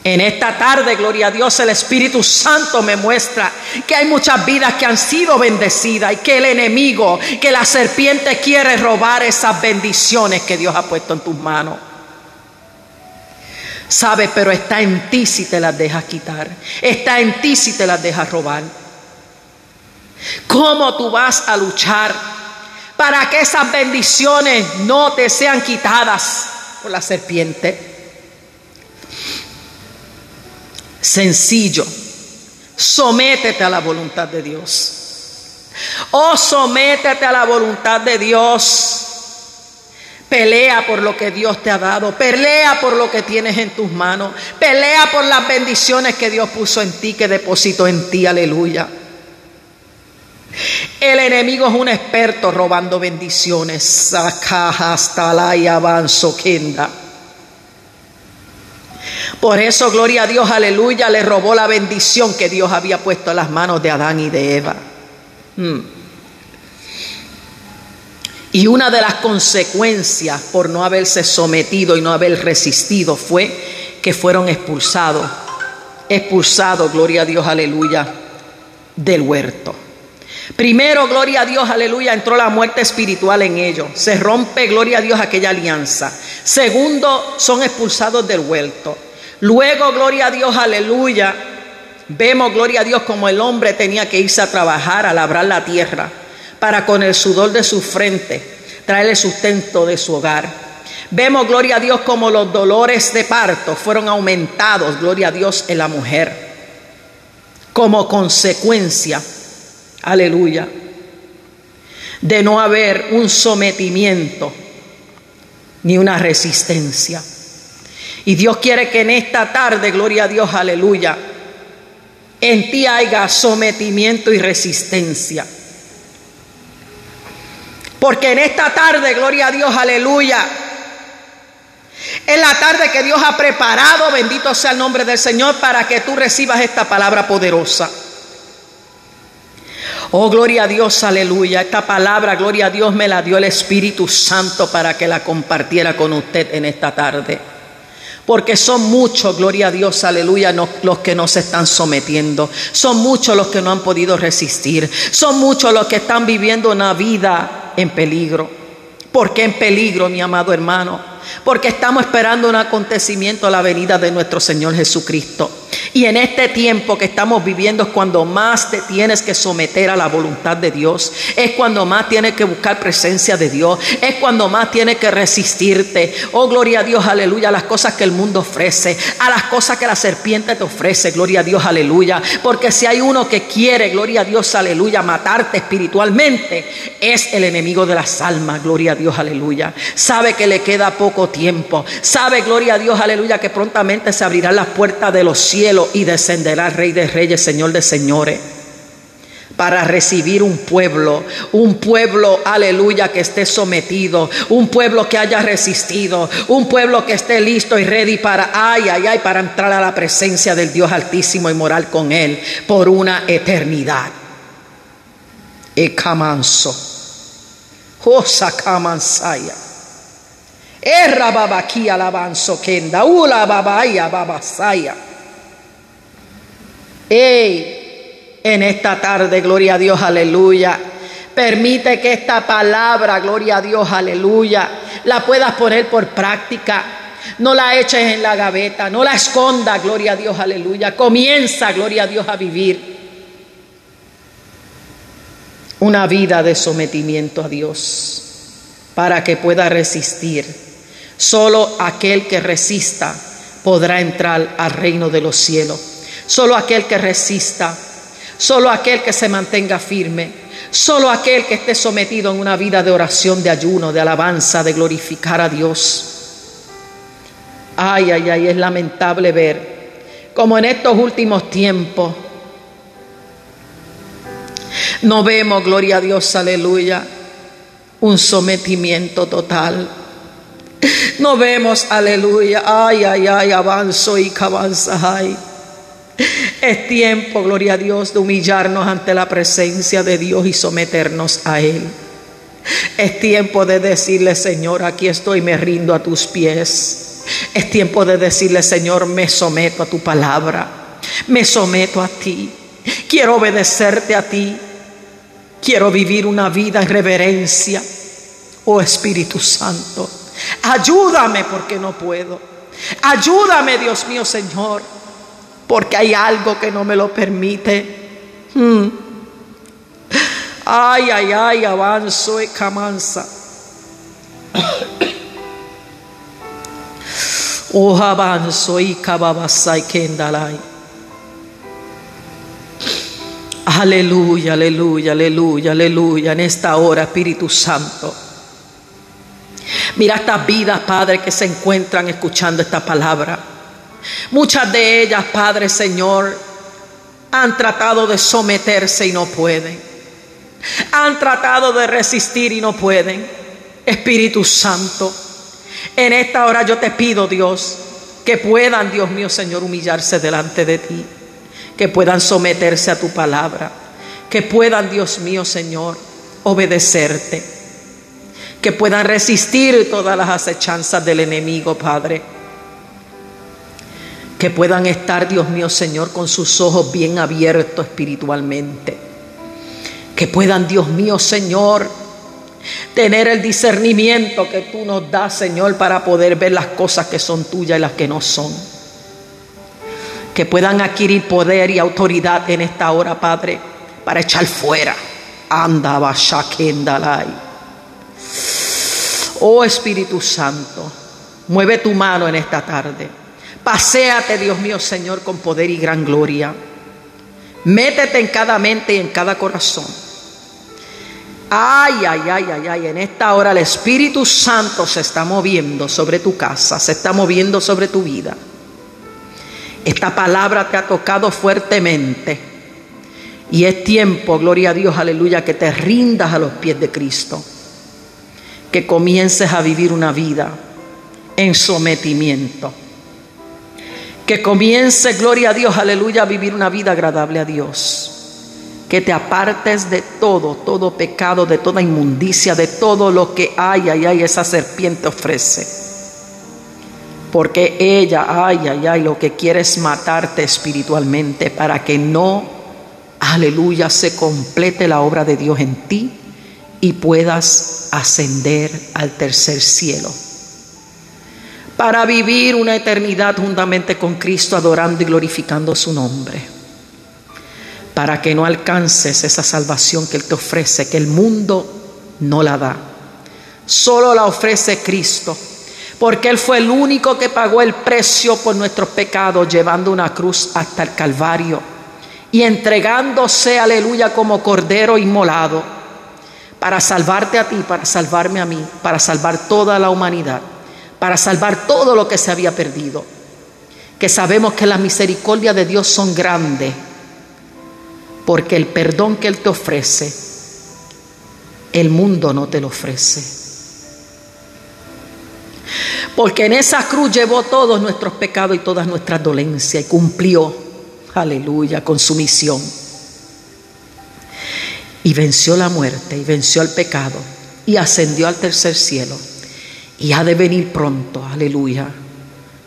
En esta tarde, gloria a Dios, el Espíritu Santo me muestra que hay muchas vidas que han sido bendecidas y que el enemigo, que la serpiente quiere robar esas bendiciones que Dios ha puesto en tus manos. Sabe, pero está en ti si te las dejas quitar. Está en ti si te las dejas robar. ¿Cómo tú vas a luchar para que esas bendiciones no te sean quitadas por la serpiente? Sencillo. Sométete a la voluntad de Dios. Oh, sométete a la voluntad de Dios. Pelea por lo que Dios te ha dado. Pelea por lo que tienes en tus manos. Pelea por las bendiciones que Dios puso en ti, que depositó en ti. Aleluya. El enemigo es un experto robando bendiciones. Saca hasta la y avanzo. Por eso, gloria a Dios, aleluya, le robó la bendición que Dios había puesto en las manos de Adán y de Eva. Hmm. Y una de las consecuencias por no haberse sometido y no haber resistido fue que fueron expulsados, expulsados, gloria a Dios, aleluya, del huerto. Primero, gloria a Dios, aleluya, entró la muerte espiritual en ellos. Se rompe, gloria a Dios, aquella alianza. Segundo, son expulsados del huerto. Luego, gloria a Dios, aleluya, vemos, gloria a Dios, como el hombre tenía que irse a trabajar, a labrar la tierra, para con el sudor de su frente traer el sustento de su hogar. Vemos, gloria a Dios, como los dolores de parto fueron aumentados, gloria a Dios, en la mujer, como consecuencia, aleluya, de no haber un sometimiento ni una resistencia. Y Dios quiere que en esta tarde, gloria a Dios, aleluya, en ti haya sometimiento y resistencia. Porque en esta tarde, gloria a Dios, aleluya, es la tarde que Dios ha preparado, bendito sea el nombre del Señor, para que tú recibas esta palabra poderosa. Oh, gloria a Dios, aleluya. Esta palabra, gloria a Dios, me la dio el Espíritu Santo para que la compartiera con usted en esta tarde. Porque son muchos, gloria a Dios, aleluya, los que no se están sometiendo. Son muchos los que no han podido resistir. Son muchos los que están viviendo una vida en peligro. ¿Por qué en peligro, mi amado hermano? Porque estamos esperando un acontecimiento la venida de nuestro Señor Jesucristo. Y en este tiempo que estamos viviendo es cuando más te tienes que someter a la voluntad de Dios. Es cuando más tienes que buscar presencia de Dios. Es cuando más tienes que resistirte. Oh, gloria a Dios, aleluya. A las cosas que el mundo ofrece. A las cosas que la serpiente te ofrece. Gloria a Dios, aleluya. Porque si hay uno que quiere, gloria a Dios, aleluya, matarte espiritualmente, es el enemigo de las almas. Gloria a Dios, aleluya. Sabe que le queda poco tiempo. Sabe, gloria a Dios, aleluya, que prontamente se abrirán las puertas de los cielos y descenderá Rey de Reyes, Señor de Señores para recibir un pueblo, un pueblo, aleluya, que esté sometido, un pueblo que haya resistido, un pueblo que esté listo y ready para, ay, ay, ay, para entrar a la presencia del Dios altísimo y morar con Él por una eternidad. Ekamanso, Josa Kamansaya, Erra babaki alabanzo kenda, ula babaya babasaya. En esta tarde, gloria a Dios, aleluya. Permite que esta palabra, gloria a Dios, aleluya, la puedas poner por práctica. No la eches en la gaveta, no la esconda, gloria a Dios, aleluya. Comienza, gloria a Dios, a vivir una vida de sometimiento a Dios para que pueda resistir. Solo aquel que resista podrá entrar al reino de los cielos. Solo aquel que resista, solo aquel que se mantenga firme, solo aquel que esté sometido en una vida de oración, de ayuno, de alabanza, de glorificar a Dios. Ay, ay, ay, es lamentable ver como en estos últimos tiempos no vemos, gloria a Dios, aleluya, un sometimiento total. No vemos, aleluya. Ay, ay, ay, avanzo y cabanza. Ay. Es tiempo, gloria a Dios, de humillarnos ante la presencia de Dios y someternos a Él. Es tiempo de decirle, Señor, aquí estoy, me rindo a tus pies. Es tiempo de decirle, Señor, me someto a tu palabra. Me someto a ti. Quiero obedecerte a ti. Quiero vivir una vida en reverencia. Oh Espíritu Santo, ayúdame porque no puedo. Ayúdame, Dios mío, Señor, porque hay algo que no me lo permite. Hmm. Ay, ay, ay, avanzo y camanza. Oh, avanzo y cababasai kendalai. Aleluya, aleluya, aleluya, aleluya. En esta hora, Espíritu Santo. Mira estas vidas, Padre, que se encuentran escuchando esta palabra. Muchas de ellas, Padre Señor, han tratado de someterse y no pueden. Han tratado de resistir y no pueden. Espíritu Santo, en esta hora yo te pido, Dios, que puedan, Dios mío, Señor, humillarse delante de ti. Que puedan someterse a tu palabra. Que puedan, Dios mío, Señor, obedecerte. Que puedan resistir todas las acechanzas del enemigo, Padre que puedan estar, Dios mío Señor, con sus ojos bien abiertos espiritualmente. Que puedan, Dios mío Señor, tener el discernimiento que tú nos das, Señor, para poder ver las cosas que son tuyas y las que no son. Que puedan adquirir poder y autoridad en esta hora, Padre, para echar fuera. Anda, Kendalai. Oh Espíritu Santo, mueve tu mano en esta tarde. Paseate, Dios mío, Señor, con poder y gran gloria. Métete en cada mente y en cada corazón. Ay, ay, ay, ay, ay. En esta hora el Espíritu Santo se está moviendo sobre tu casa, se está moviendo sobre tu vida. Esta palabra te ha tocado fuertemente. Y es tiempo, gloria a Dios, aleluya, que te rindas a los pies de Cristo. Que comiences a vivir una vida en sometimiento que comience, gloria a Dios, aleluya, a vivir una vida agradable a Dios. Que te apartes de todo, todo pecado, de toda inmundicia, de todo lo que hay, ay, ay, esa serpiente ofrece. Porque ella, ay, ay, ay, lo que quiere es matarte espiritualmente para que no, aleluya, se complete la obra de Dios en ti y puedas ascender al tercer cielo para vivir una eternidad juntamente con Cristo, adorando y glorificando su nombre. Para que no alcances esa salvación que Él te ofrece, que el mundo no la da. Solo la ofrece Cristo, porque Él fue el único que pagó el precio por nuestros pecados, llevando una cruz hasta el Calvario y entregándose, aleluya, como cordero inmolado, para salvarte a ti, para salvarme a mí, para salvar toda la humanidad para salvar todo lo que se había perdido. Que sabemos que las misericordias de Dios son grandes, porque el perdón que Él te ofrece, el mundo no te lo ofrece. Porque en esa cruz llevó todos nuestros pecados y todas nuestras dolencias y cumplió, aleluya, con su misión. Y venció la muerte y venció el pecado y ascendió al tercer cielo y ha de venir pronto, aleluya,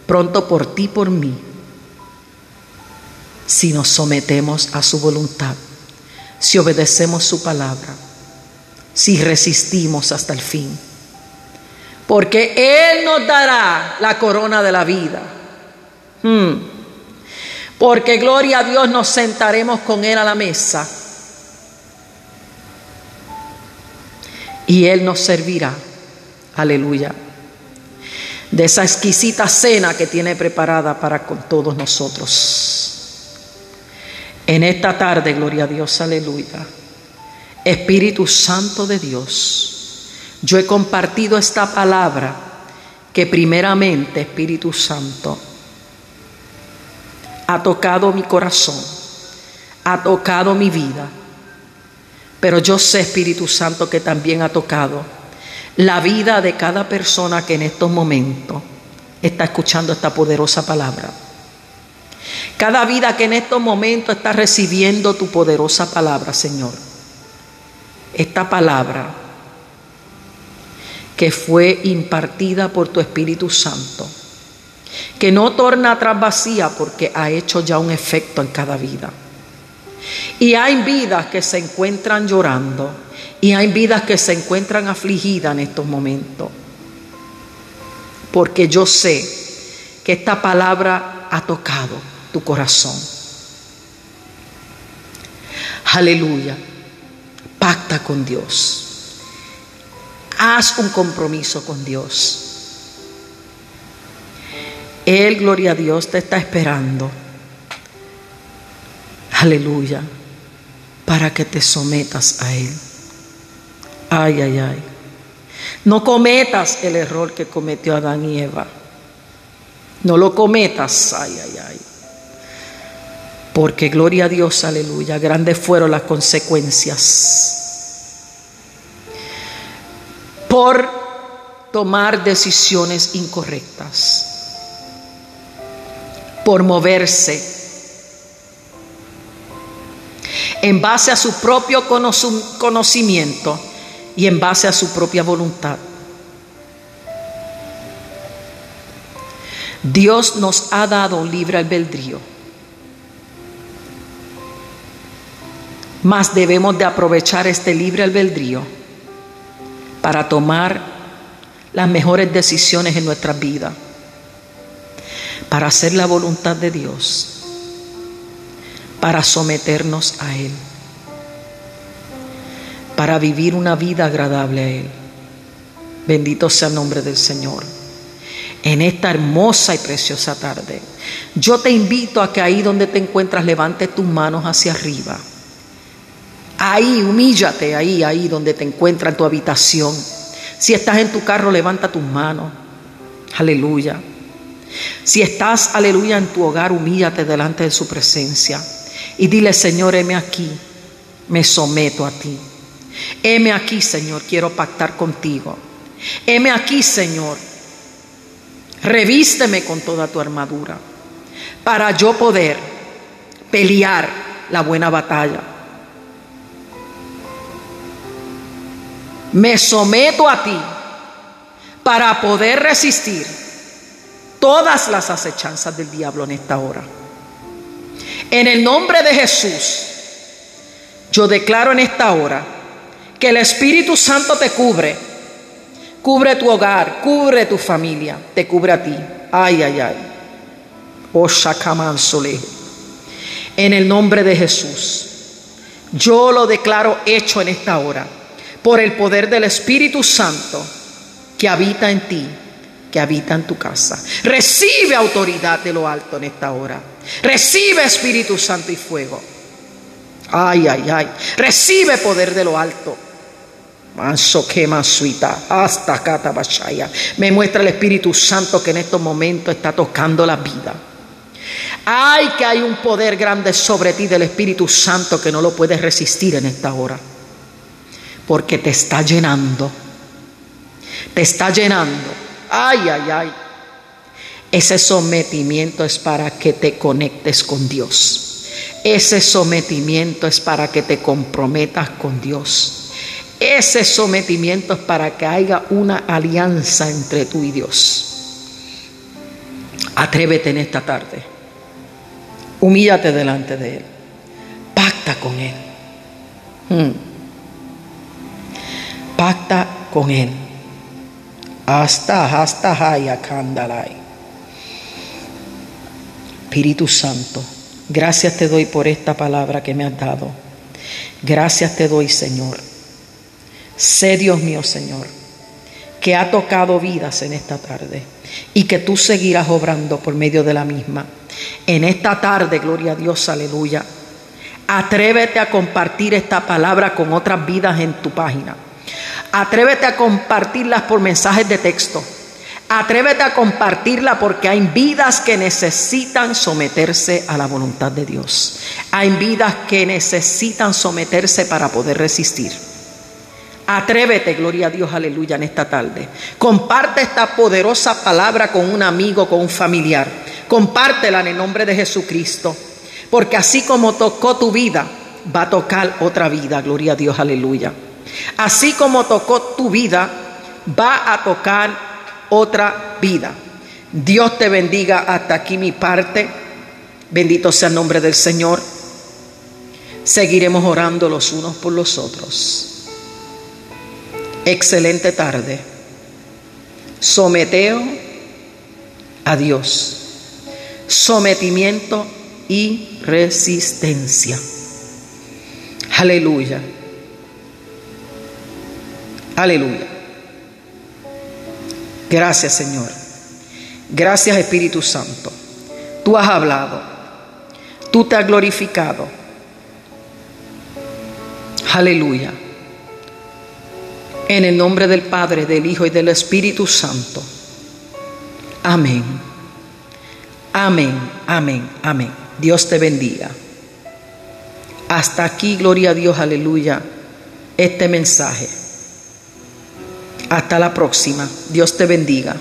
pronto por ti, por mí, si nos sometemos a su voluntad, si obedecemos su palabra, si resistimos hasta el fin. Porque Él nos dará la corona de la vida. Hmm. Porque gloria a Dios nos sentaremos con Él a la mesa. Y Él nos servirá. Aleluya de esa exquisita cena que tiene preparada para con todos nosotros. En esta tarde, gloria a Dios, aleluya. Espíritu Santo de Dios, yo he compartido esta palabra que primeramente, Espíritu Santo, ha tocado mi corazón, ha tocado mi vida, pero yo sé, Espíritu Santo, que también ha tocado la vida de cada persona que en estos momentos está escuchando esta poderosa palabra. Cada vida que en estos momentos está recibiendo tu poderosa palabra, Señor. Esta palabra que fue impartida por tu Espíritu Santo, que no torna atrás vacía porque ha hecho ya un efecto en cada vida. Y hay vidas que se encuentran llorando y hay vidas que se encuentran afligidas en estos momentos. Porque yo sé que esta palabra ha tocado tu corazón. Aleluya. Pacta con Dios. Haz un compromiso con Dios. Él, gloria a Dios, te está esperando. Aleluya. Para que te sometas a Él. Ay, ay, ay. No cometas el error que cometió Adán y Eva. No lo cometas. Ay, ay, ay. Porque gloria a Dios, aleluya. Grandes fueron las consecuencias. Por tomar decisiones incorrectas. Por moverse en base a su propio conocimiento y en base a su propia voluntad. Dios nos ha dado libre albedrío, mas debemos de aprovechar este libre albedrío para tomar las mejores decisiones en nuestra vida, para hacer la voluntad de Dios para someternos a Él, para vivir una vida agradable a Él. Bendito sea el nombre del Señor. En esta hermosa y preciosa tarde, yo te invito a que ahí donde te encuentras, levante tus manos hacia arriba. Ahí, humíllate, ahí, ahí donde te encuentras en tu habitación. Si estás en tu carro, levanta tus manos. Aleluya. Si estás, aleluya, en tu hogar, humíllate delante de su presencia. Y dile, Señor, heme aquí, me someto a ti. Heme aquí, Señor, quiero pactar contigo. Heme aquí, Señor, revísteme con toda tu armadura para yo poder pelear la buena batalla. Me someto a ti para poder resistir todas las acechanzas del diablo en esta hora. En el nombre de Jesús, yo declaro en esta hora que el Espíritu Santo te cubre, cubre tu hogar, cubre tu familia, te cubre a ti. Ay, ay, ay. Oh, En el nombre de Jesús, yo lo declaro hecho en esta hora por el poder del Espíritu Santo que habita en ti, que habita en tu casa. Recibe autoridad de lo alto en esta hora. Recibe Espíritu Santo y fuego. Ay, ay, ay. Recibe poder de lo alto. Hasta catabachaya. Me muestra el Espíritu Santo que en estos momentos está tocando la vida. Ay, que hay un poder grande sobre ti del Espíritu Santo que no lo puedes resistir en esta hora. Porque te está llenando. Te está llenando. Ay, ay, ay. Ese sometimiento es para que te conectes con Dios. Ese sometimiento es para que te comprometas con Dios. Ese sometimiento es para que haya una alianza entre tú y Dios. Atrévete en esta tarde. Humíllate delante de Él. Pacta con Él. Hmm. Pacta con Él. Hasta, hasta, haya, candalay. Espíritu Santo, gracias te doy por esta palabra que me has dado. Gracias te doy, Señor. Sé, Dios mío, Señor, que ha tocado vidas en esta tarde y que tú seguirás obrando por medio de la misma. En esta tarde, gloria a Dios, aleluya. Atrévete a compartir esta palabra con otras vidas en tu página. Atrévete a compartirlas por mensajes de texto. Atrévete a compartirla porque hay vidas que necesitan someterse a la voluntad de Dios. Hay vidas que necesitan someterse para poder resistir. Atrévete, gloria a Dios, aleluya, en esta tarde. Comparte esta poderosa palabra con un amigo, con un familiar. Compártela en el nombre de Jesucristo. Porque así como tocó tu vida, va a tocar otra vida, gloria a Dios, aleluya. Así como tocó tu vida, va a tocar otra vida. Dios te bendiga hasta aquí mi parte. Bendito sea el nombre del Señor. Seguiremos orando los unos por los otros. Excelente tarde. Someteo a Dios. Sometimiento y resistencia. Aleluya. Aleluya. Gracias Señor. Gracias Espíritu Santo. Tú has hablado. Tú te has glorificado. Aleluya. En el nombre del Padre, del Hijo y del Espíritu Santo. Amén. Amén, amén, amén. Dios te bendiga. Hasta aquí, gloria a Dios, aleluya, este mensaje. Hasta la próxima. Dios te bendiga.